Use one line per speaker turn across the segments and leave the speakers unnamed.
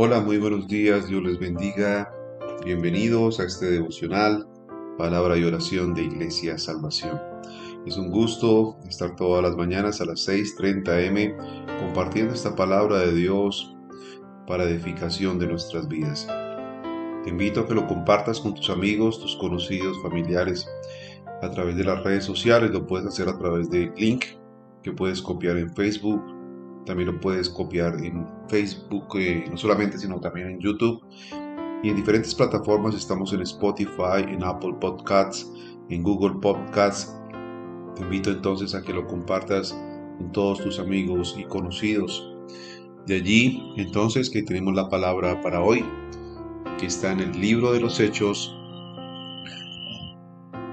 Hola, muy buenos días, Dios les bendiga. Bienvenidos a este devocional, palabra y oración de Iglesia Salvación. Es un gusto estar todas las mañanas a las 6.30 m compartiendo esta palabra de Dios para edificación de nuestras vidas. Te invito a que lo compartas con tus amigos, tus conocidos, familiares, a través de las redes sociales. Lo puedes hacer a través de link que puedes copiar en Facebook, también lo puedes copiar en Facebook, eh, no solamente, sino también en YouTube. Y en diferentes plataformas estamos en Spotify, en Apple Podcasts, en Google Podcasts. Te invito entonces a que lo compartas con todos tus amigos y conocidos. De allí, entonces, que tenemos la palabra para hoy, que está en el libro de los Hechos,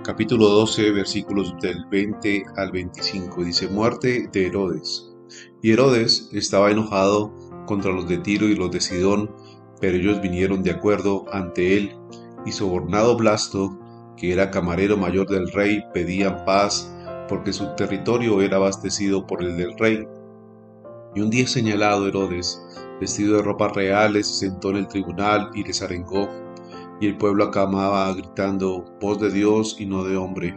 capítulo 12, versículos del 20 al 25. Dice, muerte de Herodes. Y Herodes estaba enojado contra los de Tiro y los de Sidón, pero ellos vinieron de acuerdo ante él, y sobornado Blasto, que era camarero mayor del rey, pedían paz, porque su territorio era abastecido por el del rey. Y un día señalado Herodes, vestido de ropas reales, se sentó en el tribunal y les arengó, y el pueblo acamaba gritando, voz de Dios y no de hombre.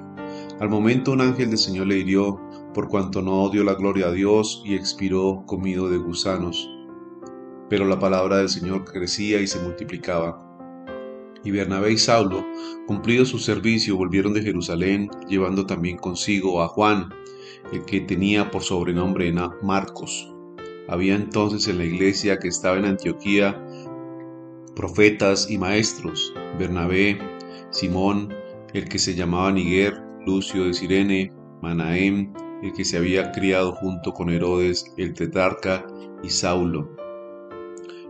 Al momento un ángel del Señor le hirió, por cuanto no dio la gloria a Dios y expiró comido de gusanos. Pero la palabra del Señor crecía y se multiplicaba. Y Bernabé y Saulo, cumplido su servicio, volvieron de Jerusalén, llevando también consigo a Juan, el que tenía por sobrenombre Marcos. Había entonces en la iglesia que estaba en Antioquía profetas y maestros, Bernabé, Simón, el que se llamaba Niguer, Lucio de Sirene, Manahem, el que se había criado junto con Herodes el tetrarca y Saulo.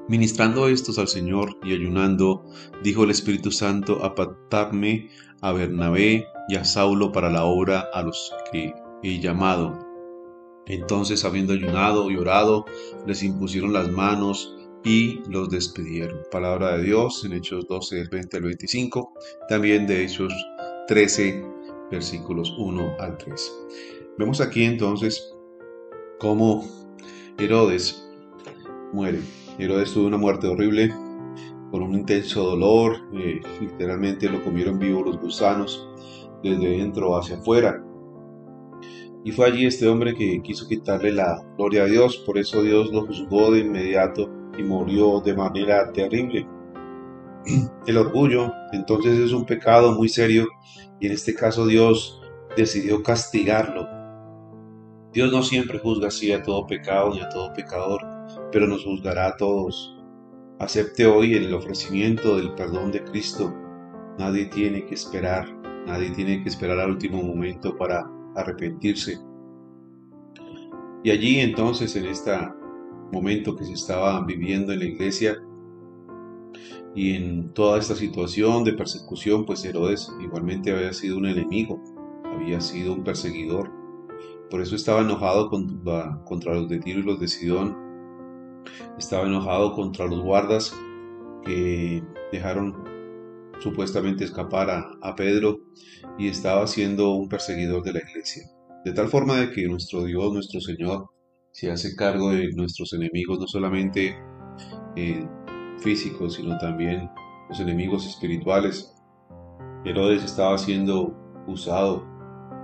Ministrando estos al Señor y ayunando, dijo el Espíritu Santo, apartarme a Bernabé y a Saulo para la obra a los que he llamado. Entonces, habiendo ayunado y orado, les impusieron las manos y los despidieron. Palabra de Dios en Hechos 12, del 20 al 25, también de Hechos 13, versículos 1 al 3. Vemos aquí entonces cómo Herodes muere. Herodes tuvo una muerte horrible, con un intenso dolor, eh, literalmente lo comieron vivo los gusanos, desde dentro hacia afuera. Y fue allí este hombre que quiso quitarle la gloria a Dios, por eso Dios lo juzgó de inmediato y murió de manera terrible. El orgullo entonces es un pecado muy serio y en este caso Dios decidió castigarlo. Dios no siempre juzga así a todo pecado ni a todo pecador, pero nos juzgará a todos. Acepte hoy el ofrecimiento del perdón de Cristo. Nadie tiene que esperar, nadie tiene que esperar al último momento para arrepentirse. Y allí entonces, en este momento que se estaba viviendo en la iglesia, y en toda esta situación de persecución, pues Herodes igualmente había sido un enemigo, había sido un perseguidor. Por eso estaba enojado contra, los de Tiro y los de Sidón. Estaba enojado contra los guardas que dejaron supuestamente escapar a, a Pedro y estaba siendo un perseguidor de la iglesia. De tal forma de que nuestro Dios, nuestro Señor, se hace cargo de nuestros enemigos, no solamente eh, físicos, sino también los enemigos espirituales. Herodes estaba siendo usado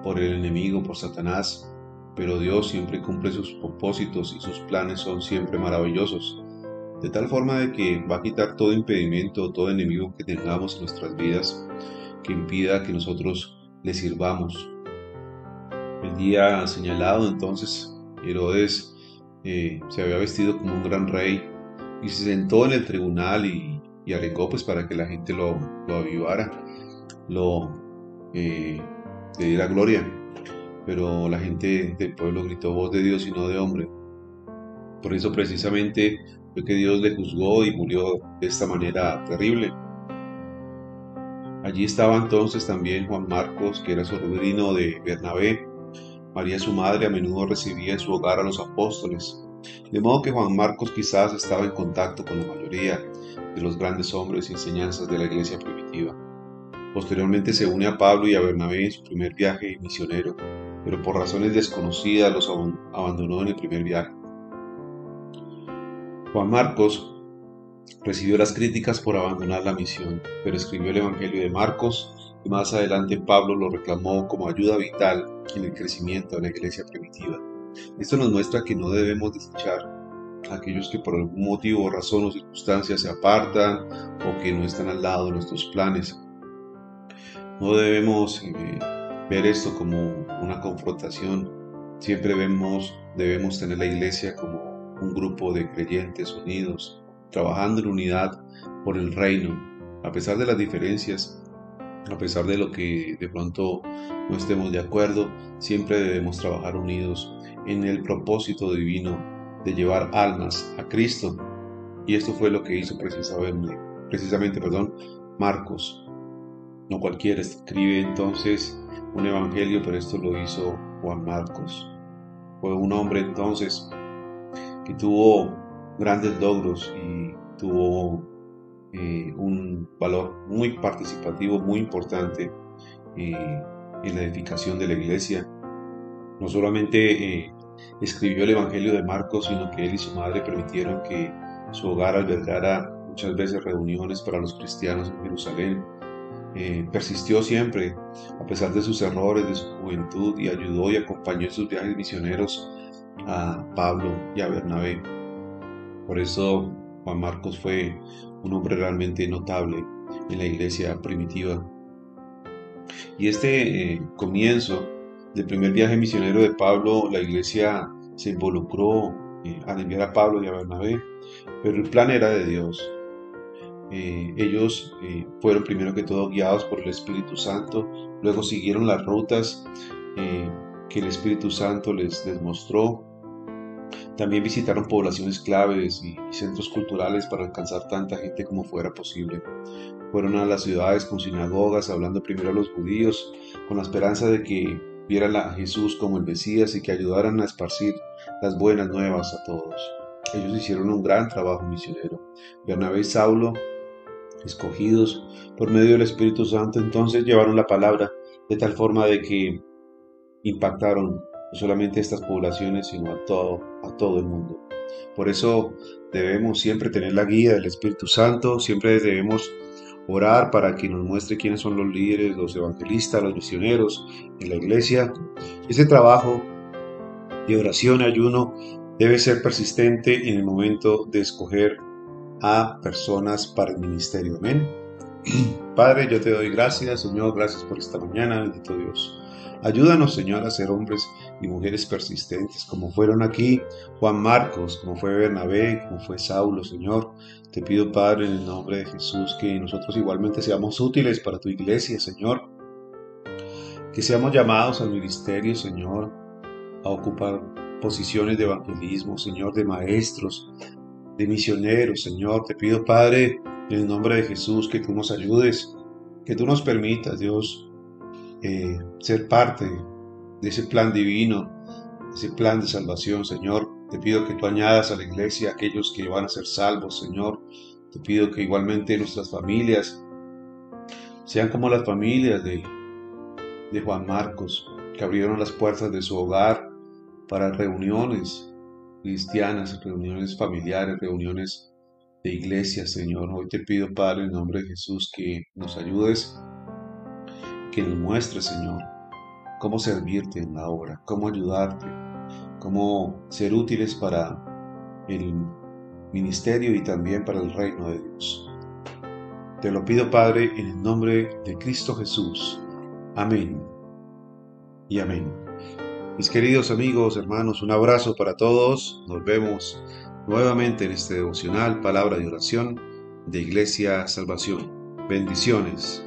por el enemigo, por Satanás, pero Dios siempre cumple sus propósitos y sus planes son siempre maravillosos. De tal forma de que va a quitar todo impedimento, todo enemigo que tengamos en nuestras vidas que impida que nosotros le sirvamos. El día señalado entonces, Herodes eh, se había vestido como un gran rey, y se sentó en el tribunal y, y pues para que la gente lo, lo avivara, lo eh, le diera gloria. Pero la gente del pueblo gritó voz de Dios y no de hombre. Por eso precisamente fue que Dios le juzgó y murió de esta manera terrible. Allí estaba entonces también Juan Marcos, que era sobrino de Bernabé. María su madre a menudo recibía en su hogar a los apóstoles de modo que Juan Marcos quizás estaba en contacto con la mayoría de los grandes hombres y enseñanzas de la iglesia primitiva. Posteriormente se une a Pablo y a Bernabé en su primer viaje misionero, pero por razones desconocidas los abandonó en el primer viaje. Juan Marcos Recibió las críticas por abandonar la misión, pero escribió el Evangelio de Marcos y más adelante Pablo lo reclamó como ayuda vital en el crecimiento de la iglesia primitiva. Esto nos muestra que no debemos desechar a aquellos que por algún motivo, razón o circunstancia se apartan o que no están al lado de nuestros planes. No debemos eh, ver esto como una confrontación. Siempre vemos, debemos tener la iglesia como un grupo de creyentes unidos, trabajando en unidad por el reino, a pesar de las diferencias, a pesar de lo que de pronto no estemos de acuerdo, siempre debemos trabajar unidos en el propósito divino de llevar almas a Cristo. Y esto fue lo que hizo precisamente, precisamente perdón, Marcos. No cualquiera escribe entonces un evangelio, pero esto lo hizo Juan Marcos. Fue un hombre entonces que tuvo grandes logros y tuvo eh, un valor muy participativo, muy importante eh, en la edificación de la iglesia. No solamente eh, escribió el Evangelio de Marcos, sino que él y su madre permitieron que su hogar albergara muchas veces reuniones para los cristianos en Jerusalén eh, persistió siempre, a pesar de sus errores, de su juventud, y ayudó y acompañó en sus viajes misioneros a Pablo y a Bernabé. Por eso Juan Marcos fue un hombre realmente notable en la iglesia primitiva. Y este eh, comienzo del primer viaje misionero de Pablo, la iglesia se involucró eh, enviar a Pablo y a Bernabé, pero el plan era de Dios. Eh, ellos eh, fueron primero que todo guiados por el Espíritu Santo, luego siguieron las rutas eh, que el Espíritu Santo les, les mostró. También visitaron poblaciones claves y, centros culturales para alcanzar tanta gente como fuera posible. Fueron a las ciudades con sinagogas, hablando primero a los judíos, con la esperanza de que vieran a Jesús como el Mesías y que ayudaran a esparcir las buenas nuevas a todos. Ellos hicieron un gran trabajo misionero. Bernabé y Saulo escogidos por medio del Espíritu Santo, entonces llevaron la palabra de tal forma de que impactaron no solamente estas poblaciones, sino a todo, a todo el mundo. Por eso debemos siempre tener la guía del Espíritu Santo, siempre debemos orar para que nos muestre quiénes son los líderes, los evangelistas, los misioneros en la iglesia. Ese trabajo de oración y ayuno debe ser persistente en el momento de escoger a personas para el ministerio. Amén. Padre, yo te doy gracias, Señor, gracias por esta mañana, bendito Dios. Ayúdanos, Señor, a ser hombres y mujeres persistentes, como fueron aquí Juan Marcos, como fue Bernabé, como fue Saulo, Señor. Te pido, Padre, en el nombre de Jesús, que nosotros igualmente seamos útiles para tu iglesia, Señor. Que seamos llamados al ministerio, Señor, a ocupar posiciones de evangelismo, Señor, de maestros, de misioneros, Señor. Te pido, Padre, en el nombre de Jesús, que tú nos ayudes, que tú nos permitas, Dios, eh, ser parte de ese plan divino, ese plan de salvación, Señor. Te pido que tú añadas a la iglesia aquellos que van a ser salvos, Señor. Te pido que igualmente nuestras familias sean como las familias de, de Juan Marcos, que abrieron las puertas de su hogar para reuniones, cristianas, reuniones familiares, reuniones de iglesia, Señor. Hoy te pido, Padre, en nombre de Jesús, que nos ayudes, que nos muestres, Señor, cómo servirte en la obra, cómo ayudarte, cómo ser útiles para el ministerio y también para el reino de Dios. Te lo pido, Padre, en el nombre de Cristo Jesús. Amén y amén. Mis queridos amigos, hermanos, un abrazo para todos. Nos vemos nuevamente en este devocional, palabra de oración de Iglesia Salvación. Bendiciones.